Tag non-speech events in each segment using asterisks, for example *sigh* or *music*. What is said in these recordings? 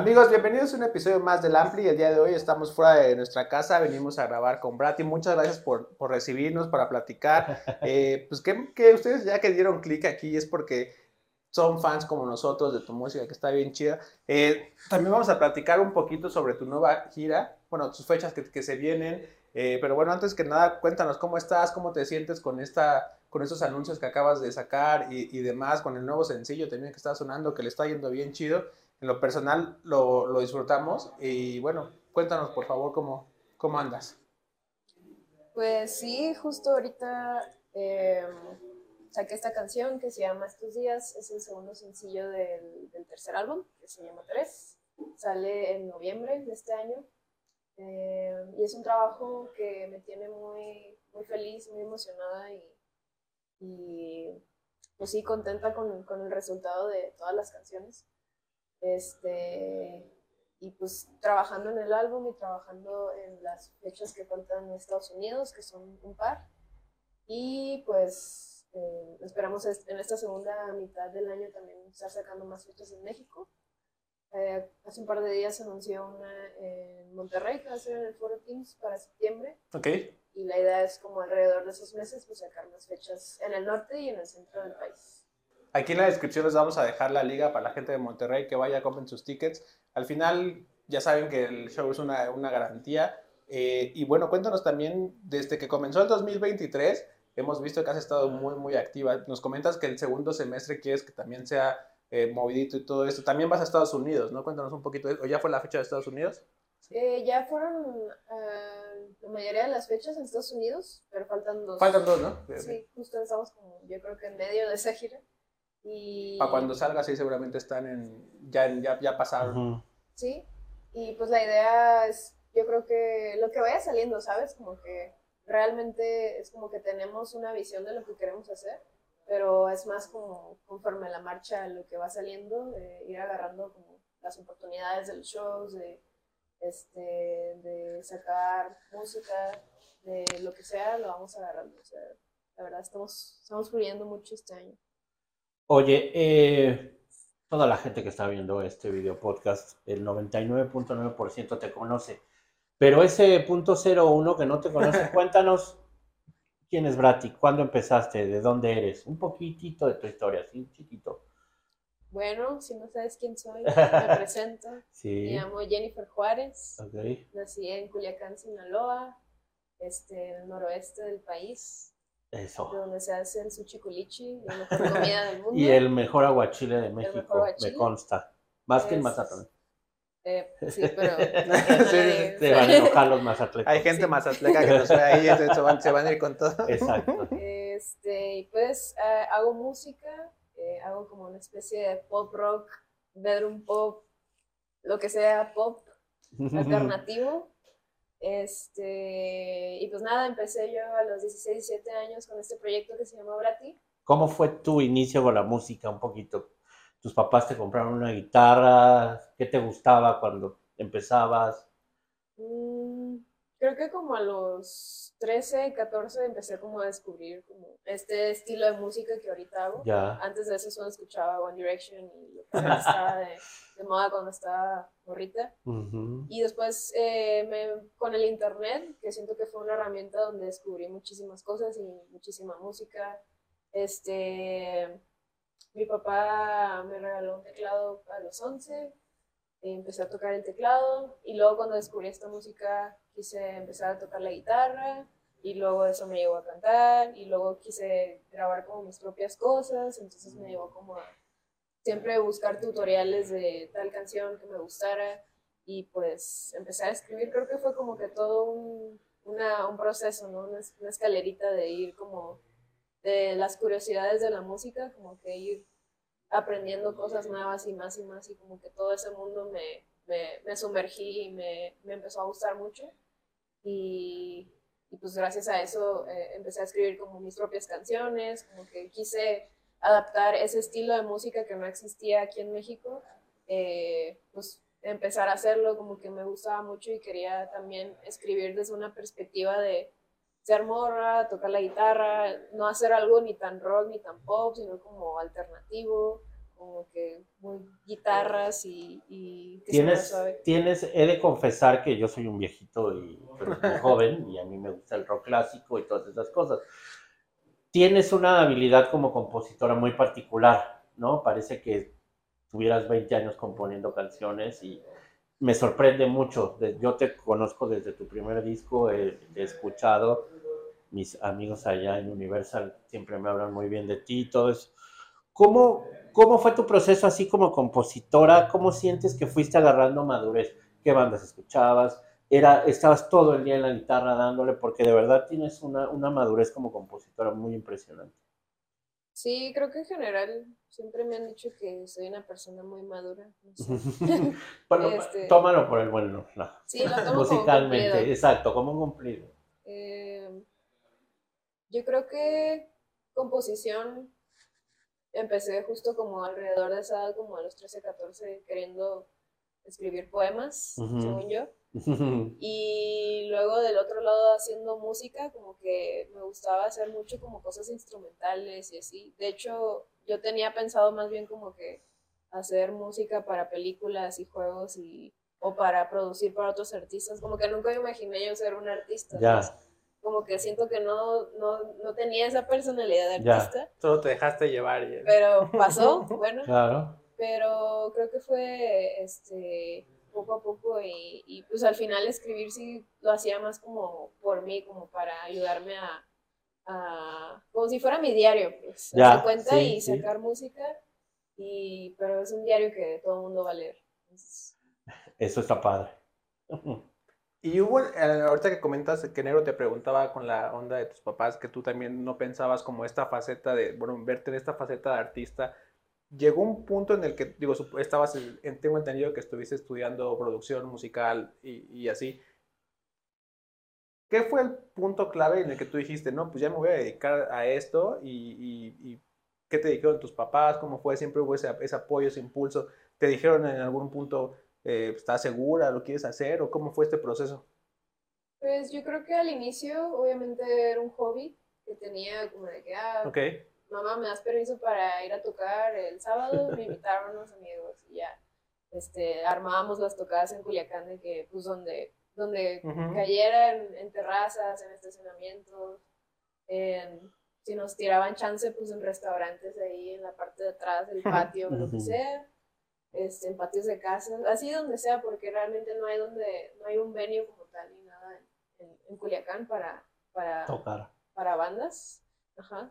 Amigos, bienvenidos a un episodio más del Ampli. El día de hoy estamos fuera de nuestra casa, venimos a grabar con Brati. Muchas gracias por, por recibirnos, para platicar. *laughs* Eh, pues que, que, ustedes ya que dieron clic aquí es porque son fans como nosotros de tu música, que está bien chida. Eh, también vamos a platicar un poquito sobre tu nueva gira, bueno, tus fechas que, que se vienen. Eh, pero bueno, antes que nada, cuéntanos cómo estás, cómo te sientes con esta con estos anuncios que acabas de sacar y, y demás, con el nuevo sencillo también que está sonando, que le está yendo bien chido en lo personal lo, lo, disfrutamos y bueno, cuéntanos por favor cómo, cómo andas. Pues sí, justo ahorita eh, saqué esta canción que se llama Estos días, es el segundo sencillo del, tercer álbum, que se llama Tres, sale en noviembre de este año eh, y es un trabajo que me tiene muy, muy feliz, muy emocionada y, y pues sí, contenta con, con el resultado de todas las canciones. Este, y pues trabajando en el álbum y trabajando en las fechas que faltan en Estados Unidos, que son un par. Y pues eh, esperamos en esta segunda mitad del año también estar sacando más fechas en México. Eh, hace un par de días se anunció una en Monterrey que va a ser en el Foro Teams para septiembre. Ok. Y la idea es como alrededor de esos meses pues sacar más fechas en el norte y en el centro del país. Aquí en la descripción les vamos a dejar la liga para la gente de Monterrey que vaya, compren sus tickets. Al final, ya saben que el show es una, una garantía. Eh, y bueno, cuéntanos también, desde que comenzó el 2023, hemos visto que has estado muy, muy activa. Nos comentas que el segundo semestre quieres que también sea eh, movidito y todo esto. También vas a Estados Unidos, ¿no? Cuéntanos un poquito. ¿O ya fue la fecha de Estados Unidos? Eh, ya fueron uh, la mayoría de las fechas en Estados Unidos, pero faltan dos. Faltan dos, ¿no? Sí, justo estamos como, yo creo que en medio de esa gira. Y... Para cuando salga, sí, seguramente están en. Ya, ya, ya pasaron. Sí, y pues la idea es, yo creo que lo que vaya saliendo, ¿sabes? Como que realmente es como que tenemos una visión de lo que queremos hacer, pero es más como conforme la marcha, lo que va saliendo, de ir agarrando como las oportunidades de los shows, de, este, de sacar música, de lo que sea, lo vamos agarrando. O sea, la verdad, estamos, estamos fluyendo mucho este año. Oye, eh, toda la gente que está viendo este video podcast, el 99.9% te conoce, pero ese punto 01 que no te conoce, *laughs* cuéntanos quién es Brati, cuándo empezaste, de dónde eres, un poquitito de tu historia, así chiquito. Bueno, si no sabes quién soy, *laughs* me presento. Sí. Me llamo Jennifer Juárez. Okay. Nací en Culiacán, Sinaloa, este, en el noroeste del país. Eso. De donde se hace el sushi culichi, la mejor *laughs* comida del mundo. y el mejor aguachile de México, me consta. Más que en Mazatlán. Eh, sí, pero. *laughs* sí, te van a enojar los mazatlecos. Hay gente sí. mazatleca que nos ve ahí, se van, se van a ir con todo. Exacto. Este, y pues uh, hago música, eh, hago como una especie de pop rock, bedroom pop, lo que sea pop *laughs* alternativo. Este, y pues nada, empecé yo a los 16, 17 años con este proyecto que se llama Brati. ¿Cómo fue tu inicio con la música? Un poquito. ¿Tus papás te compraron una guitarra? ¿Qué te gustaba cuando empezabas? Mm, creo que como a los 13, 14 empecé como a descubrir como este estilo de música que ahorita hago. Ya. Antes de eso solo escuchaba One Direction y lo que estaba de, de, moda cuando estaba morrita. Uh -huh. Y después eh, me, con el internet, que siento que fue una herramienta donde descubrí muchísimas cosas y muchísima música. Este, mi papá me regaló un teclado a los 11, empecé a tocar el teclado y luego cuando descubrí esta música quise empezar a tocar la guitarra y luego eso me llevó a cantar y luego quise grabar como mis propias cosas, entonces me llevó como a siempre buscar tutoriales de tal canción que me gustara y pues empecé a escribir, creo que fue como que todo un, una, un proceso, ¿no? Una, una escalerita de ir como de las curiosidades de la música, como que ir aprendiendo cosas nuevas y más y más y como que todo ese mundo me, me, me sumergí y me, me, empezó a gustar mucho y, y pues gracias a eso eh, empecé a escribir como mis propias canciones, como que quise adaptar ese estilo de música que no existía aquí en México, eh, pues empezar a hacerlo como que me gustaba mucho y quería también escribir desde una perspectiva de ser morra, tocar la guitarra, no hacer algo ni tan rock ni tan pop, sino como alternativo, como que muy guitarras y, y que Tienes, suave. tienes, he de confesar que yo soy un viejito y muy joven y a mí me gusta el rock clásico y todas esas cosas. Tienes una habilidad como compositora muy particular, ¿no? Parece que tuvieras 20 años componiendo canciones y me sorprende mucho. Yo te conozco desde tu primer disco, he, he escuchado, mis amigos allá en Universal siempre me hablan muy bien de ti y todo eso. ¿Cómo, ¿Cómo fue tu proceso así como compositora? ¿Cómo sientes que fuiste agarrando madurez? ¿Qué bandas escuchabas? Era, estabas todo el día en la guitarra dándole, porque de verdad tienes una, una madurez como compositora muy impresionante. Sí, creo que en general siempre me han dicho que soy una persona muy madura. no sé. *laughs* bueno, *laughs* Este- tómalo por el buen lado. Sí, lo tomo Musicalmente, exacto, como un cumplido. Eh, yo creo que composición empecé justo como alrededor de esa edad, como a los 13, 14, queriendo escribir poemas, según yo. *laughs* Y luego del otro lado haciendo música, como que me gustaba hacer mucho como cosas instrumentales y así. De hecho, yo tenía pensado más bien como que hacer música para películas y juegos y o para producir para otros artistas, como que nunca me imaginé yo ser un artista. Ya. Como que siento que no, no, no tenía esa personalidad de Ya. artista, Solo te dejaste llevar y... pero pasó, *laughs* bueno, Claro. pero creo que fue este poco a poco y, y, pues al final escribir sí lo hacía más como por mí, como para ayudarme a, a- como si fuera mi diario, pues, Ya, hacer cuenta sí, y sí. sacar música, y, pero es un diario que todo el mundo va a leer. Entonces, *laughs* Eso está padre. *laughs* Y hubo, eh, ahorita que comentas que Nero te preguntaba con la onda de tus papás, que tú también no pensabas como esta faceta de, bueno, verte en esta faceta de artista, llegó un punto en el que, digo, estabas, en- tengo entendido que estuviste estudiando producción musical y, y así. ¿Qué fue el punto clave en el que tú dijiste, no, pues ya me voy a dedicar a esto y, y- y qué te dijeron tus papás? ¿Cómo fue? ¿Siempre hubo ese, ese apoyo, ese impulso? ¿Te dijeron en algún punto, eh, estás segura, lo quieres hacer o cómo fue este proceso? Pues yo creo que al inicio obviamente era un hobby que tenía como de que, ah, Ok. Mamá, ¿me das permiso para ir a tocar el sábado? *laughs* Me invitaron unos amigos y ya, este, armábamos las tocadas en Culiacán de que, pues, donde, donde cayera en, en terrazas, en estacionamientos, en- si nos tiraban chance, pues, en restaurantes ahí en la parte de atrás del patio, lo que sea, este, en patios de casas, así donde sea, porque realmente no hay donde, no hay un venue como tal ni nada en, en- en Culiacán para, para, Tocar. para bandas. Ajá.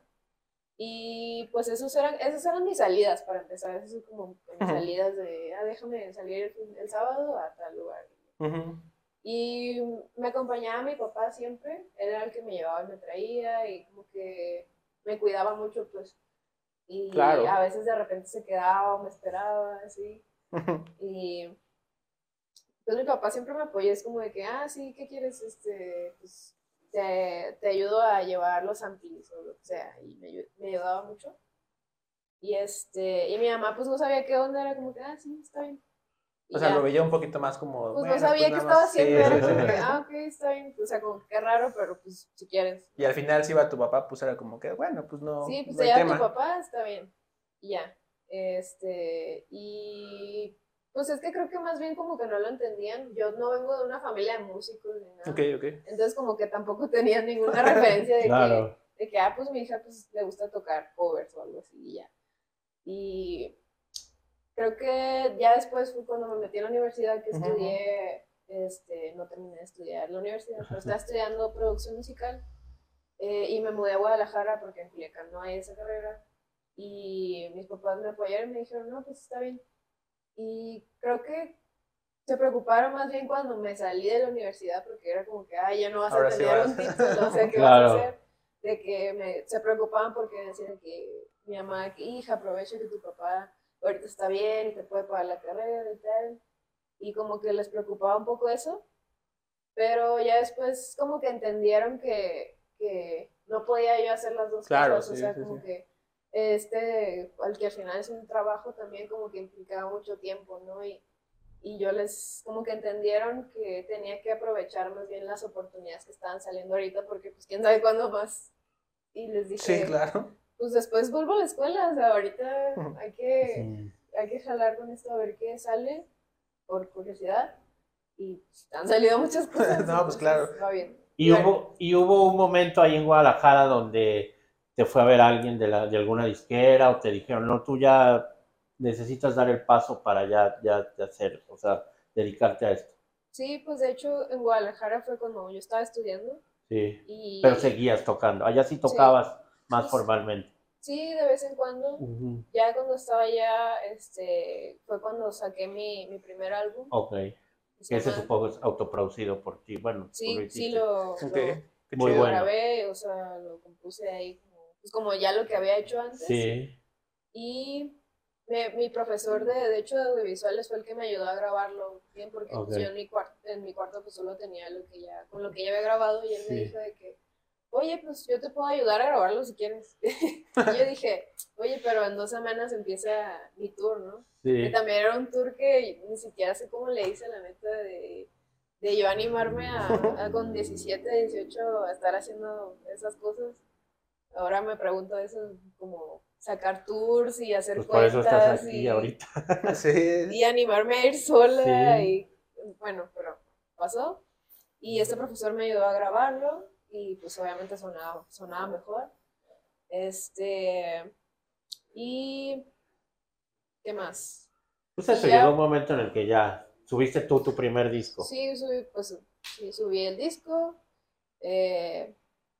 Y pues esos eran, esas eran mis salidas para empezar. Esas son como mis Ujú. salidas de, ah, déjame salir el, fin- el sábado a tal lugar. Ujú. Y me acompañaba mi papá siempre. Él era el que me llevaba y me traía y como que me cuidaba mucho, pues. Y Claro. a veces de repente se quedaba o me esperaba, así. Y pues mi papá siempre me apoyó, es como de que, ah, sí, ¿qué quieres? Este, pues te, te ayudo a llevar los amplis o lo que sea, y me, me ayudaba mucho. Y este, y mi mamá pues no sabía qué onda, era como que, ah, sí, está bien. Y O sea, ya. lo veía un poquito más como. Pues bueno, no sabía qué nada estaba haciendo, sí, era como que, ah, ok, está bien, o sea, como que raro, pero pues si quieres. Y al final, si iba tu papá, pues era como que, bueno, pues no. Sí, pues no lleva tu papá, está bien. Y ya. Este, y pues es que creo que más bien como que no lo entendían. Yo no vengo de una familia de músicos ni nada. Ok, ok. Entonces como que tampoco tenían ninguna *laughs* referencia de, Claro. que, de que, ah, pues mi hija pues le gusta tocar covers o algo así y ya. Y creo que ya después fue cuando me metí a la universidad que estudié, este, no terminé de estudiar la universidad, pero estaba *laughs* estudiando producción musical eh, y me mudé a Guadalajara porque en Culiacán no hay esa carrera y mis papás me apoyaron y me dijeron, no, pues está bien. Y creo que se preocuparon más bien cuando me salí de la universidad porque era como que, ay, ya no vas Ahora a sí tener vas. un título, o sea, *laughs* ¿qué Claro. vas a hacer? De que me, se preocupaban porque decían que mi mamá, hija, aprovecha que tu papá ahorita está bien y te puede pagar la carrera y tal. Y como que les preocupaba un poco eso. Pero ya después como que entendieron que, que no podía yo hacer las dos Claro, cosas. o sí, sea, sí, como sí. que este, al que al final es un trabajo también como que implicaba mucho tiempo, ¿no? Y, y yo les, como que entendieron que tenía que aprovechar más bien las oportunidades que estaban saliendo ahorita, porque pues quién sabe cuándo más. Y les dije, Sí, claro. pues después vuelvo a la escuela, o sea, ahorita hay que, Sí. hay que jalar con esto a ver qué sale, por curiosidad, y pues, han salido muchas *laughs* cosas. No, pues, claro. Va bien. Y hubo, y hubo un momento ahí en Guadalajara donde te fue a ver alguien de, la, de alguna disquera o te dijeron, no, tú ya necesitas dar el paso para ya, ya, ya hacer, o sea, dedicarte a esto. Sí, pues de hecho en Guadalajara fue cuando yo estaba estudiando Sí. y Pero seguías tocando. Allá sí tocabas más Sí. formalmente. sí, de vez en cuando. Ujú. Ya cuando estaba allá, este, fue cuando saqué mi, mi primer álbum. Ok. que se Ese supongo es autoproducido por ti. Bueno, tú lo Sí, sí lo, Ok, lo- Muy bueno. grabé, o sea, lo compuse ahí pues como ya lo que había hecho antes. Sí. Y me- mi profesor de, de hecho de audiovisuales fue el que me ayudó a grabarlo bien, porque pues, Ok. yo en mi, cuarto, en mi cuarto pues solo tenía lo que ya, con lo que ya había grabado y él me Sí. dijo de que, oye, pues yo te puedo ayudar a grabarlo si quieres. *laughs* y yo dije, oye, pero en dos semanas empieza mi tour, ¿no? Y Sí. también era un tour que ni siquiera sé cómo le hice la neta de, de yo animarme a, a con 17, 18 a estar haciendo esas cosas. Ahora me pregunto eso, como sacar tours y hacer Pues por eso estás cuentas aquí y, ahorita. *laughs* Sí. y animarme a ir sola Sí. y bueno, pero pasó. Y este profesor me ayudó a grabarlo y pues obviamente sonaba, sonaba mejor. Este, y ¿qué más? Pues eso, Ya. llegó un momento en el que ya subiste tú tu primer disco. Sí, subí, pues, sí, subí el disco, eh,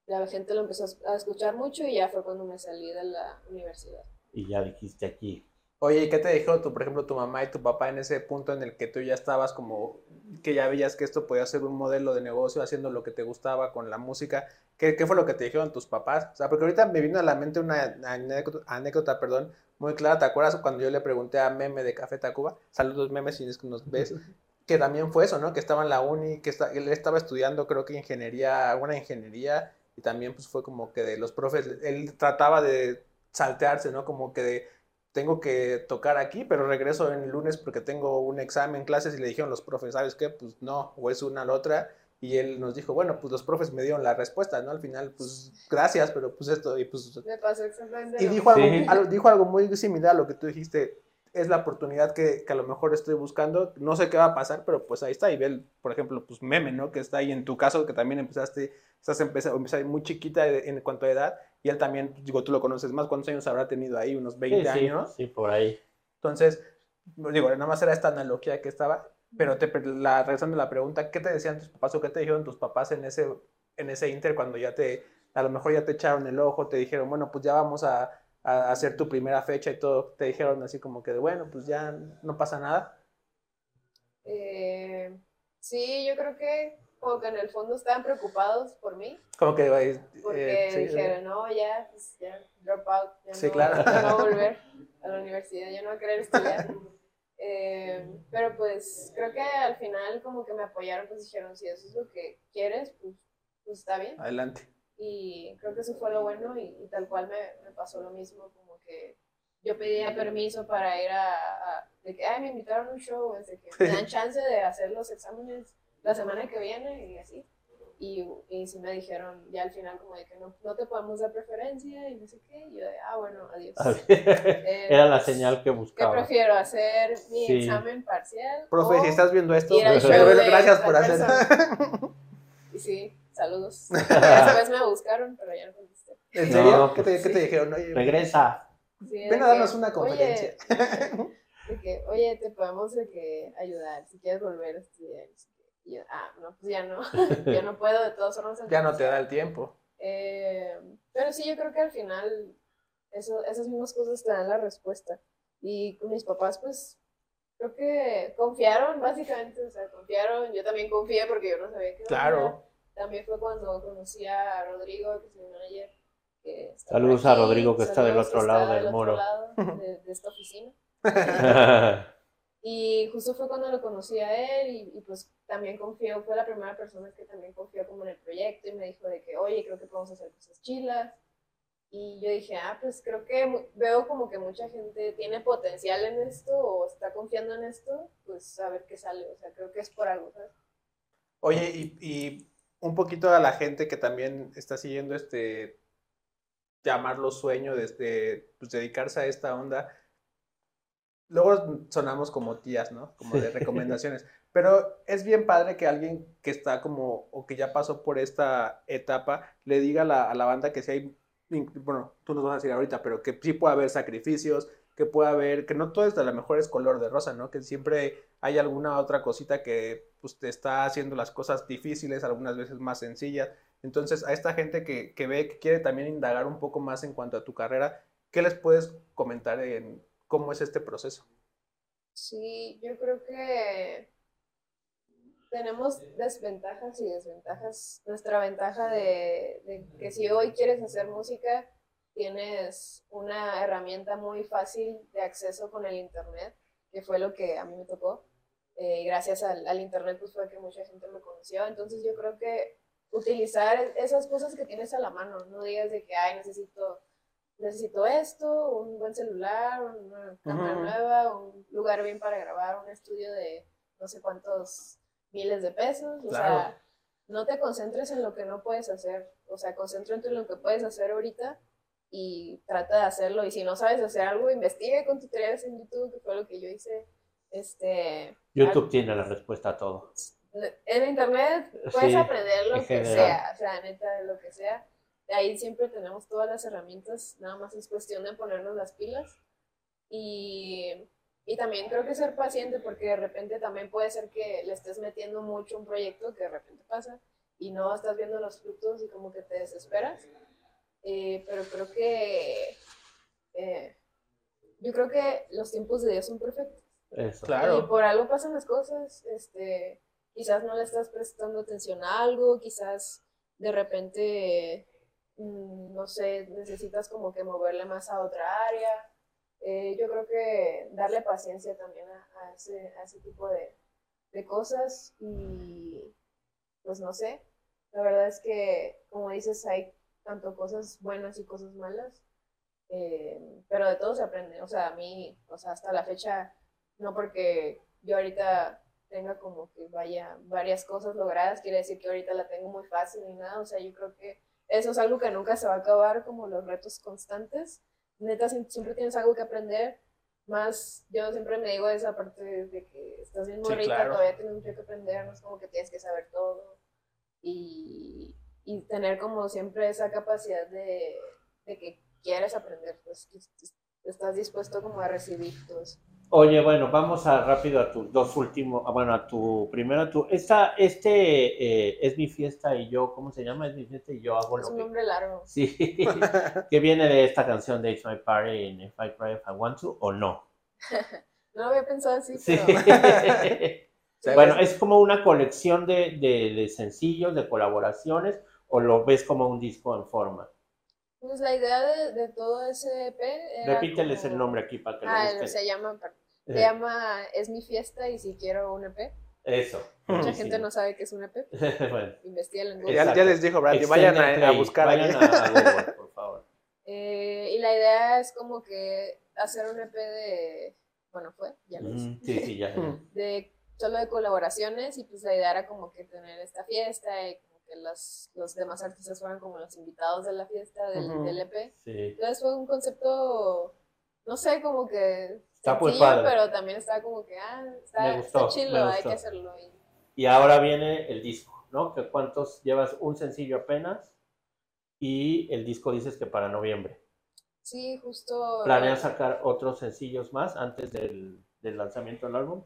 la gente lo empezó a escuchar mucho y ya fue cuando me salí de la universidad. Y ya dijiste aquí. Oye, ¿y qué te dijo tu, por ejemplo, tu mamá y tu papá en ese punto en el que tú ya estabas como que ya veías que esto podía ser un modelo de negocio haciendo lo que te gustaba con la música? ¿Qué, qué fue lo que te dijeron tus papás? O sea, porque ahorita me vino a la mente una anécdota, anécdota, perdón, muy clara. ¿Te acuerdas cuando yo le pregunté a Meme de Café Tacuba? Saludos, Meme, si es que nos ves. *laughs* Que también fue eso, ¿no? Que estaba en la uni, que está, él estaba estudiando, creo que ingeniería, alguna ingeniería, y también pues fue como que de los profes, él trataba de saltearse, ¿no? Como que de tengo que tocar aquí, pero regreso en el lunes porque tengo un examen, clases, y le dijeron los profes, ¿sabes qué? Pues no, o es una o la otra. Y él nos dijo, bueno, pues los profes me dieron la respuesta, ¿no? Al final, pues gracias, pero pues esto, y pues... Me pasó exactamente Y dijo algo, Sí. algo- dijo algo muy similar a lo que tú dijiste, es la oportunidad que, que a lo mejor estoy buscando, no sé qué va a pasar, pero pues ahí está, y ve, el, por ejemplo, pues Meme, ¿no? Que está ahí en tu caso, que también empezaste, estás empezando, empezaste muy chiquita en cuanto a edad, y él también, digo, tú lo conoces más, ¿cuántos años habrá tenido ahí? ¿Unos 20 Sí, sí, años? sí, por ahí. Entonces, digo, nada más era esta analogía que estaba, pero te, la, regresando a la pregunta, ¿qué te decían tus papás o qué te dijeron tus papás en ese, en ese inter cuando ya te, a lo mejor ya te echaron el ojo, te dijeron, bueno, pues ya vamos a, a hacer tu primera fecha y todo, te dijeron así como que, de, bueno, pues ya no pasa nada? Eh, sí, yo creo que como que en el fondo estaban preocupados por mí, Como que, eh, porque eh, sí, dijeron, no, ya, pues ya, drop out, ya, Sí, no, claro. ya no voy a *laughs* volver a la universidad, ya no voy a querer estudiar. Eh, pero pues creo que al final como que me apoyaron, pues dijeron, si eso es lo que quieres, pues, pues está bien. adelante. Y creo que eso fue lo bueno y, y tal cual me, me pasó lo mismo, como que yo pedía permiso para ir a, a- de que, ay, me invitaron a un show, de que me dan *laughs* chance de hacer los exámenes la semana que viene y así. Y, y sí me dijeron ya al final como de que no, no te podemos dar preferencia y no sé qué. Y yo de, ah, bueno, adiós. *laughs* Era la señal que ¿Qué buscaba. prefiero? ¿Hacer mi Sí. examen parcial? Profe, o si estás viendo esto, pero de gracias por hacer. *laughs* Y sí, saludos. *laughs* Después me buscaron, pero ya no contesté. ¿En serio? No, ¿Qué, te, pues qué te sí. dijeron? Oye, Regresa. Sí, ven a que, darnos una "Oye, conferencia. *laughs* de que, oye, te podemos de que ayudar si quieres volver a estudiar. Y que- yo, ah, no, pues ya no, *laughs* ya no puedo de todas formas. ya no te da el tiempo. Eh, pero sí, yo creo que al final eso, esas mismas cosas te dan la respuesta. Y con mis papás, pues, creo que confiaron, básicamente, o sea, confiaron. Yo también confié porque yo no sabía qué. Claro. También fue cuando conocí a Rodrigo, que es mi manager. que está Saludos por a aquí. Rodrigo, que está del Saludos, otro lado del muro. lado *laughs* de, de esta oficina. *laughs* Y justo fue cuando lo conocí a él y, y, pues también confió, fue la primera persona que también confió como en el proyecto y me dijo de que, oye, creo que podemos hacer cosas chilas. Y yo dije, ah, pues creo que veo como que mucha gente tiene potencial en esto o está confiando en esto, pues a ver qué sale. O sea, creo que es por algo, ¿sabes? Oye, y, y un poquito a la gente que también está siguiendo este llamarlo sueño, desde pues, dedicarse a esta onda. Luego sonamos como tías, ¿no? Como de recomendaciones. Pero es bien padre que alguien que está como, o que ya pasó por esta etapa, le diga a la, a la banda que si hay, bueno, tú nos vas a decir ahorita, pero que sí puede haber sacrificios, que puede haber, que no todo es a lo mejor es color de rosa, ¿no? Que siempre hay alguna otra cosita que pues, te está haciendo las cosas difíciles, algunas veces más sencillas. Entonces, a esta gente que, que ve, que quiere también indagar un poco más en cuanto a tu carrera, ¿qué les puedes comentar en cómo es este proceso? Sí, yo creo que tenemos desventajas y desventajas. Nuestra ventaja de, que si hoy quieres hacer música, tienes una herramienta muy fácil de acceso con el Internet, que fue lo que a mí me tocó. Eh, gracias al, al, Internet pues fue que mucha gente me conoció. Entonces yo creo que utilizar esas cosas que tienes a la mano, no digas de que, ay, necesito, necesito esto, un buen celular, una cámara nueva, un lugar bien para grabar, un estudio de no sé cuántos miles de pesos, o sea, no te concentres en lo que no puedes hacer, o sea, concéntrate en lo que puedes hacer ahorita y trata de hacerlo, y si no sabes hacer algo, investigue con tutoriales en YouTube, que fue lo que yo hice, este... YouTube tiene la respuesta a todo. En internet puedes aprender lo que sea, o sea, neta, lo que sea. De ahí siempre tenemos todas las herramientas, nada más es cuestión de ponernos las pilas. Y y también creo que ser paciente porque de repente también puede ser que le estés metiendo mucho a un proyecto que de repente pasa y no estás viendo los frutos y como que te desesperas. Eh, pero creo que eh, yo creo que los tiempos de Dios son perfectos. Claro. Y por algo pasan las cosas. Este, quizás no le estás prestando atención a algo, quizás de repente, mm, no sé, necesitas como que moverle más a otra área eh, yo creo que darle paciencia también a, ese, a ese, tipo de, de, cosas y pues no sé, la verdad es que como dices hay tanto cosas buenas y cosas malas, eh, pero de todo se aprende, o sea, a mí, o sea, hasta la fecha, no porque yo ahorita tenga como que vaya varias cosas logradas, quiere decir que ahorita la tengo muy fácil ni nada, o sea, yo creo que eso es algo que nunca se va a acabar como los retos constantes neta siempre tienes algo que aprender. Más, yo siempre me digo esa parte de que estás bien morrita, todavía tienes mucho que aprender, no es como que tienes que saber todo. Y, y tener como siempre esa capacidad de, de que quieres aprender, pues estás dispuesto como a recibir todo eso. Oye, bueno, vamos a rápido a tus dos últimos, ah, bueno, a tu primero, tu, esta, este eh, es mi fiesta y yo, ¿cómo se llama? Es mi fiesta y yo hago es lo un nombre largo. Sí, *laughs* que viene de esta canción de It's My Party en If I Cry If I Want To, o no. *laughs* no lo había pensado así, *laughs* sí. bueno, es como una colección de, de, de sencillos, de colaboraciones, o lo ves como un disco en forma. Pues la idea de, de todo ese EP era Repíteles el nombre aquí para que lo Ah, se llama, se llama Es mi fiesta y si quiero un EP. Eso. Mucha gente no sabe qué es un EP. *laughs* bueno. en Google. Ya, ya, les dijo Brandy, vayan a, a, buscar vayan a, Google, por favor. *laughs* Eh, y la idea es como que hacer un EP de, bueno, fue, ya lo hice. Sí, sí, ya. *laughs* de solo de colaboraciones y pues la idea era como que tener esta fiesta y que los, los demás artistas fueran como los invitados de la fiesta del, del EP. Entonces fue un concepto, no sé, como que está padre. pero también estaba como que, ah, está, está chido, hay que hacerlo. Y... ahora viene el disco, ¿no? ¿Que ¿Cuántos llevas? Un sencillo apenas y el disco dices que para noviembre. Sí, justo. ¿Planeas sacar otros sencillos más antes del, del lanzamiento del álbum?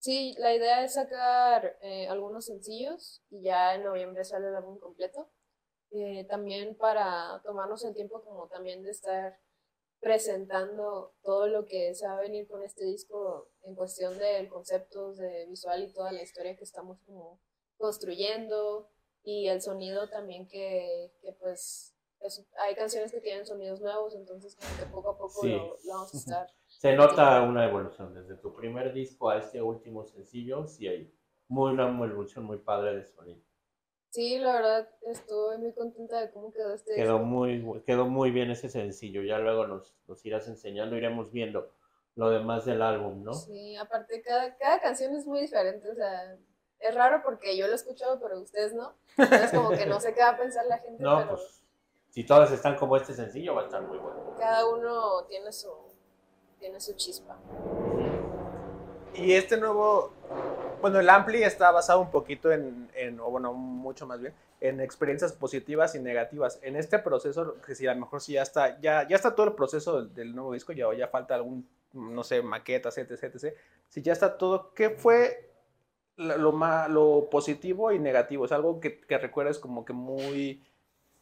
Sí, la idea es sacar eh, algunos sencillos y ya en noviembre sale el álbum completo. Eh, también para tomarnos el tiempo como también de estar presentando todo lo que se va a venir con este disco en cuestión del concepto de visual y toda la historia que estamos como construyendo y el sonido también que, que pues hay canciones que tienen sonidos nuevos, entonces como que poco a poco lo, lo vamos a estar se nota una evolución desde tu primer disco a este último sencillo, sí hay muy, una evolución muy padre de sonido. Sí, la verdad estoy muy contenta de cómo quedó este quedó Muy, quedó muy bien ese sencillo, ya luego nos, nos irás enseñando, iremos viendo lo demás del álbum, ¿no? Sí, aparte cada, cada canción es muy diferente, o sea, es raro porque yo lo he escuchado, pero ustedes no. Es como que no sé qué va a pensar la gente, no, pero... Pues Si todas están como este sencillo, va a estar muy bueno. Cada uno tiene su, tiene su chispa. Y este nuevo, bueno, el Ampli está basado un poquito en, en, o bueno, mucho más bien, en experiencias positivas y negativas. En este proceso, que si a lo mejor si ya está, ya, ya está todo el proceso del, nuevo disco, ya, ya falta algún, no sé, maquetas, etc, etc. Si ya está todo, ¿qué fue lo, lo positivo y negativo? Es algo que, que recuerdes como que muy,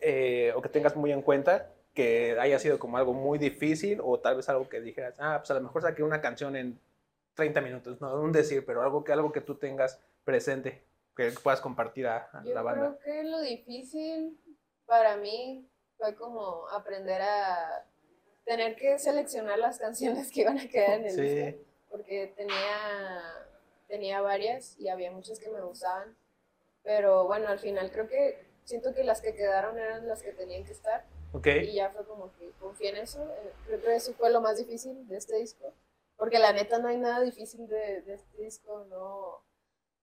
eh, o que tengas muy en cuenta, que haya sido como algo muy difícil, o tal vez algo que dijeras, ah, pues a lo mejor saqué una canción en 30 minutos, no un decir, pero algo que, algo que tú tengas presente, que puedas compartir a, a Yo la banda. creo que lo difícil para mí fue como aprender a tener que seleccionar las canciones que iban a quedar en el Sí. disco, porque tenía, tenía varias y había muchas que me gustaban, pero bueno, al final creo que siento que las que quedaron eran las que tenían que estar Ok, y ya fue como que confié en eso, eh, creo que eso fue lo más difícil de este disco, porque la neta no hay nada difícil de, de este disco, no...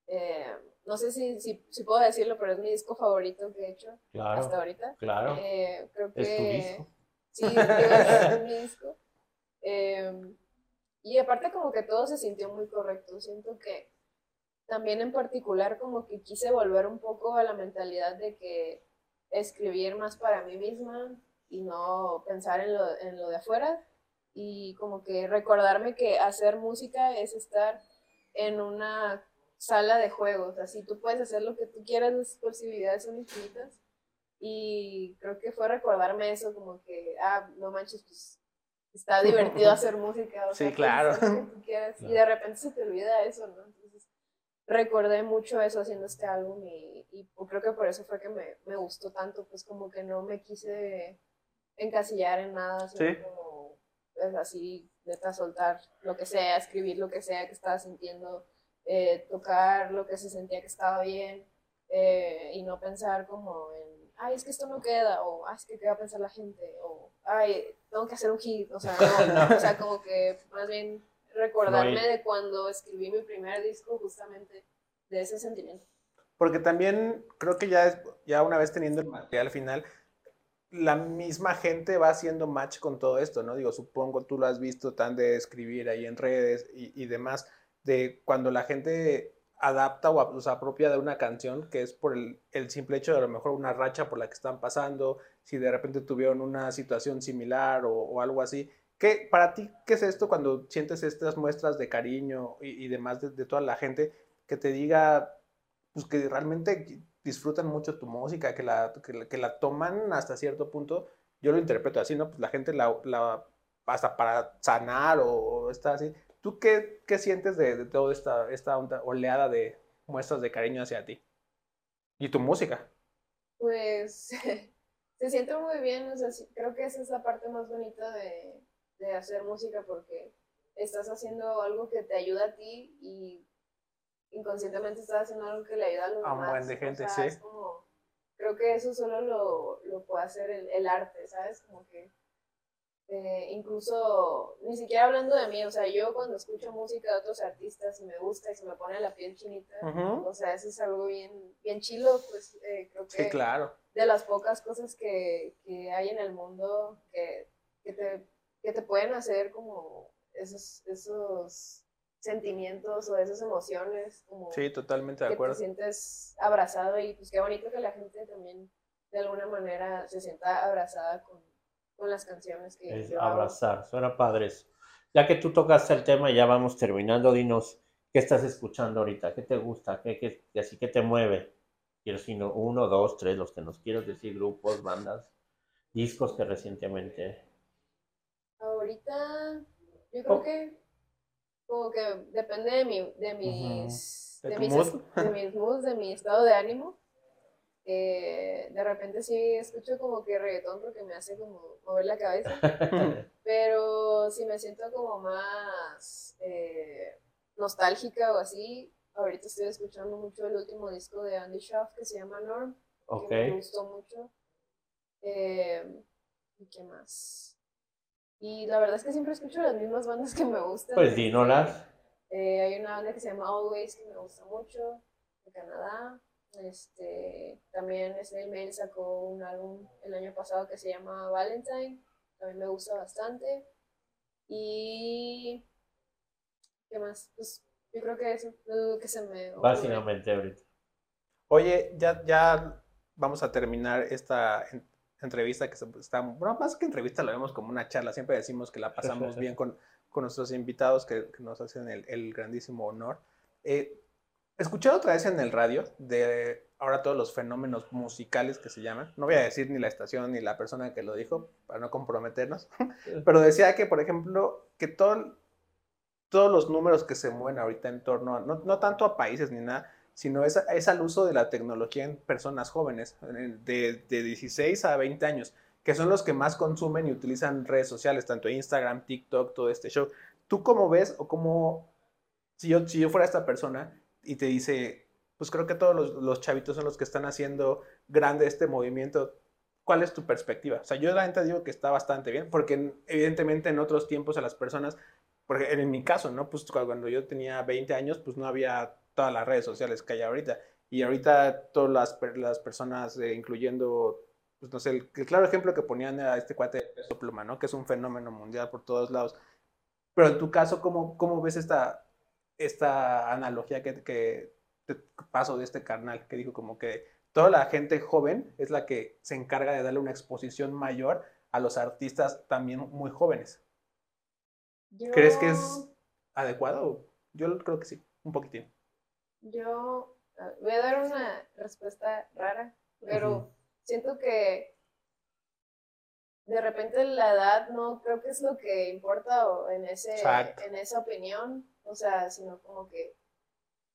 eh, no sé si, si, si puedo decirlo, pero es mi disco favorito que he hecho hasta Claro, ahorita. claro. Eh, creo que Es tu disco. sí, es mi disco. Eh, y aparte como que todo se sintió muy correcto. Siento que también en particular como que quise volver un poco a la mentalidad de que escribir más para mí misma y no pensar en lo, en lo de afuera. Y como que recordarme que hacer música es estar en una sala de juegos. Así tú puedes hacer lo que tú quieras, las posibilidades son infinitas. Y creo que fue recordarme eso, como que, ah, no manches, pues está *laughs* divertido hacer música. O Sí, sea, puedes claro. hacer lo que tú quieras. Y de repente se te olvida eso, ¿no? Recordé mucho eso haciendo este álbum y, y creo que por eso fue que me, me gustó tanto, pues como que no me quise encasillar en nada, sino Sí. como pues, así, neta, soltar lo que sea, escribir lo que sea que estaba sintiendo, eh, tocar lo que se sentía que estaba bien eh, y no pensar como en, ay, es que esto no queda, o ay, es que qué va a pensar la gente, o ay, tengo que hacer un hit, o sea, *laughs* no, o sea, como que más bien recordarme No hay- de cuando escribí mi primer disco, justamente de ese sentimiento. Porque también creo que ya, es, ya una vez teniendo el material final, la misma gente va haciendo match con todo esto, ¿no? Digo, supongo tú lo has visto tan de escribir ahí en redes y, y demás, de cuando la gente adapta o se apropia de una canción que es por el, el simple hecho de a lo mejor una racha por la que están pasando, si de repente tuvieron una situación similar o, o algo así. ¿Qué, para ti, qué es esto cuando sientes estas muestras de cariño y, y demás de, de toda la gente que te diga, pues que realmente disfrutan mucho tu música, que la, que la, que la toman hasta cierto punto? Yo lo interpreto así, ¿no? Pues la gente la, la hasta para sanar o, o está así. ¿Tú qué, qué sientes de, de toda esta, esta oleada de muestras de cariño hacia ti? Y tu música. Pues *laughs* se siente muy bien, o sea, creo que esa es la parte más bonita de, de hacer música porque estás haciendo algo que te ayuda a ti y inconscientemente estás haciendo algo que le ayuda a los A un demás. buen de gente, o sea, sí. es como, creo que eso solo lo, lo puede hacer el, el arte, ¿sabes? Como que eh, incluso, ni siquiera hablando de mí, o sea, yo cuando escucho música de otros artistas y me gusta y se me pone la piel chinita, o sea, eso es algo bien, bien chilo, pues eh, creo que Sí, claro. de las pocas cosas que, que hay en el mundo que, que, te, que te pueden hacer como esos, esos sentimientos o esas emociones, como Sí, totalmente de que te acuerdo. sientes abrazado y pues qué bonito que la gente también de alguna manera se sienta abrazada con, con las canciones que Es yo hago. abrazar, suena padre eso. Ya que tú tocaste el tema, ya vamos terminando, dinos, ¿qué estás escuchando ahorita? ¿Qué te gusta? ¿Qué, qué, qué así que te mueve? Quiero decir, no, uno, dos, tres, los que nos quieras decir, grupos, bandas, discos que recientemente... Ahorita yo creo Oh. que como que depende de mi, de mis, De mis, mood. de mis moods, de mi estado de ánimo. Eh, de repente sí escucho como que reggaetón porque me hace como mover la cabeza, *laughs* pero si me siento como más eh, nostálgica o así, ahorita estoy escuchando mucho el último disco de Andy Schaff que se llama Norm, ok, que me gustó mucho. Eh, ¿Y qué más? Y la verdad es que siempre escucho las mismas bandas que me gustan. pues dínolas. Eh, hay una banda que se llama Always que me gusta mucho, de Canadá. Este, también Snail Mail sacó un álbum el año pasado que se llama Valentine, también me gusta bastante. Y ¿qué más? Pues yo creo que eso es lo que se me ocurre. Básicamente ahorita. Oye, ya, ya vamos a terminar esta entrevista que está, bueno, más que entrevista lo vemos como una charla, siempre decimos que la pasamos *laughs* bien con, con nuestros invitados que, que nos hacen el, el grandísimo honor. Eh, escuché otra vez en el radio de ahora todos los fenómenos musicales que se llaman, no voy a decir ni la estación ni la persona que lo dijo para no comprometernos, *laughs* pero decía que, por ejemplo, que todo, todos los números que se mueven ahorita en torno a, no, no tanto a países ni nada, sino es, es al uso de la tecnología en personas jóvenes, en- de, de 16 a 20 años, que son los que más consumen y utilizan redes sociales, tanto Instagram, TikTok, todo este show. ¿Tú cómo ves o cómo, si yo, si yo fuera esta persona y te dice, pues creo que todos los, los chavitos son los que están haciendo grande este movimiento, ¿cuál es tu perspectiva? O sea, yo la gente digo que está bastante bien, porque evidentemente en otros tiempos a las personas, porque en mi caso, ¿no? Pues cuando yo tenía 20 años, pues no había todas las redes sociales que hay ahorita. Y ahorita todas las, las personas, eh, incluyendo, pues no sé, el, el claro ejemplo que ponían era este cuate de Peso Pluma, ¿no? Que es un fenómeno mundial por todos lados. Pero en tu caso, ¿cómo, cómo ves esta, esta analogía que, que te paso de este carnal que dijo como que toda la gente joven es la que se encarga de darle una exposición mayor a los artistas también muy jóvenes? ¿Crees que es Yo- adecuado? Yo creo que sí, un poquitín. Yo a ver, voy a dar una respuesta rara, pero siento que de repente la edad no creo que es lo que importa o en ese Exacto. en esa opinión, o sea, sino como que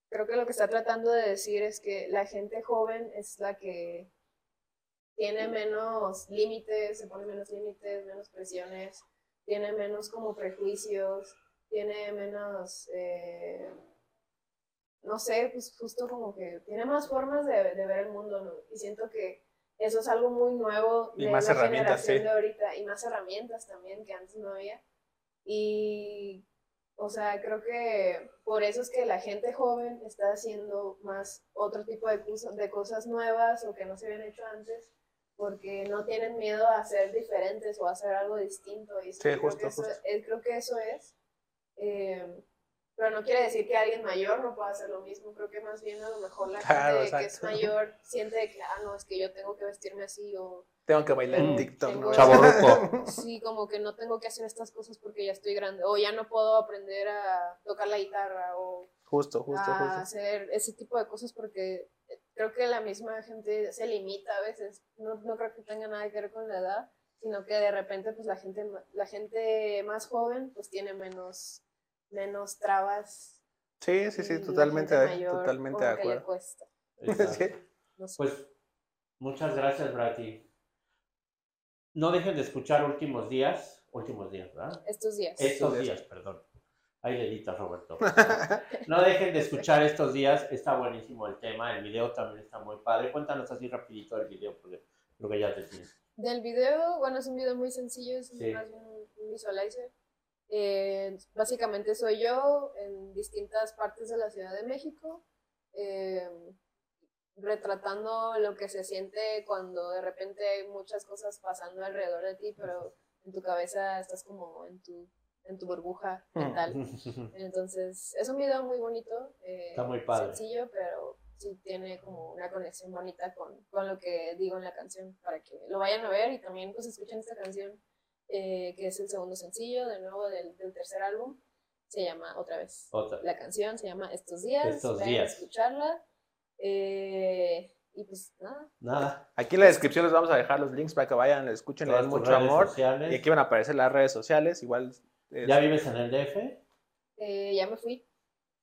creo que lo que está tratando de decir es que la gente joven es la que tiene menos límites, se pone menos límites, menos presiones, tiene menos como prejuicios, tiene menos eh, no sé, pues justo como que tiene más formas de, de ver el mundo, ¿no? Y siento que eso es algo muy nuevo Y de más la herramientas, generación sí. de ahorita, y más herramientas también que antes no había. Y, o sea, creo que por eso es que la gente joven está haciendo más otro tipo de, cosas- de cosas nuevas o que no se habían hecho antes, porque no tienen miedo a ser diferentes o a hacer algo distinto. Y Sí, creo, justo, que eso, justo. eh, creo que eso es. Eh, pero no quiere decir que alguien mayor no pueda hacer lo mismo. Creo que más bien a lo mejor la Claro, gente que es exacto. mayor siente que, ah, no, es que yo tengo que vestirme así o Tengo que bailar en Mm, TikTok, ¿no? *laughs* sí, como que no tengo que hacer estas cosas porque ya estoy grande o ya no puedo aprender a tocar la guitarra o Justo, justo, a justo. hacer ese tipo de cosas porque creo que la misma gente se limita a veces. No, no creo que tenga nada que ver con la edad, sino que de repente pues la gente, ma- la gente más joven pues tiene menos, menos trabas. Sí, sí, sí, totalmente, mayor totalmente de le acuerdo. cuesta. Sí. Pues muchas gracias, Brati. No dejen de escuchar últimos días, últimos días, ¿verdad? Estos días. Estos días. días, perdón. Ahí le editas, Roberto. No dejen de escuchar estos días, está buenísimo el tema, el video también está muy padre. Cuéntanos así rapidito el video, porque creo que ya te tienes. Del video, bueno, es un video muy sencillo, es Sí. más un visualizer. Eh, básicamente soy yo en distintas partes de la Ciudad de México, eh, retratando lo que se siente cuando de repente hay muchas cosas pasando alrededor de ti, pero en tu cabeza estás como en tu, en tu burbuja Mm. mental. *laughs* Entonces, es un video muy bonito. eh, Está muy padre. Sencillo, pero sí tiene como una conexión bonita con, con lo que digo en la canción, para que lo vayan a ver y también pues escuchen esta canción, eh, que es el segundo sencillo, de nuevo, del, del tercer álbum. Se llama otra vez. Otra. La canción se llama Estos Días. Estos vayan Días. a escucharla. eh, y pues nada, Nada. Aquí en la descripción les vamos a dejar los links para que vayan, le escuchen, le Todas den tus mucho redes amor. sociales. Y aquí van a aparecer las redes sociales, igual. es- ¿Ya vives en el DF? eh, ya me fui.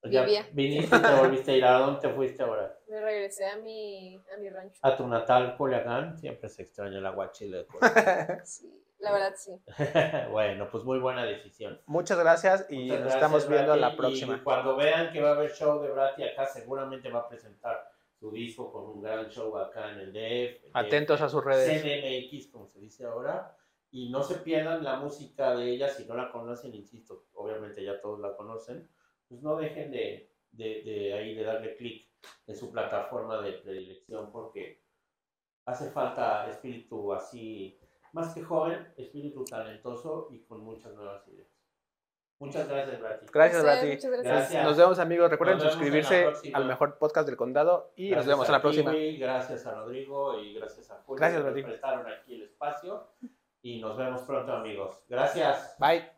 ¿Ya Vivía. viniste y te volviste a ir? ¿A dónde te fuiste ahora? Me regresé a mi, a mi rancho. A tu natal Culiacán. Siempre se extraña el aguachile. de *laughs* Sí, la verdad sí. *laughs* Bueno, pues muy buena decisión. Muchas gracias y Muchas nos gracias, estamos viendo a la próxima. Y cuando vean que va a haber show de Brati acá, seguramente va a presentar su disco con un gran show acá en el DF. el Atentos a sus redes. CDMX, como se dice ahora. Y no se pierdan la música de ella si no la conocen, insisto, obviamente ya todos la conocen. Pues no dejen de, de, de ahí, de darle clic en su plataforma de predilección, porque hace falta espíritu así, más que joven, espíritu talentoso y con muchas nuevas ideas. Muchas gracias, Brati. Gracias, Sí, Brati. muchas gracias. Gracias. Nos vemos, amigos. Recuerden Nos vemos suscribirse al mejor podcast del condado y nos Gracias vemos en la próxima. Kiwi, gracias a Rodrigo y gracias a Julio Gracias, que nos Brati. prestaron aquí el espacio. Y nos vemos pronto, amigos. Gracias. Bye.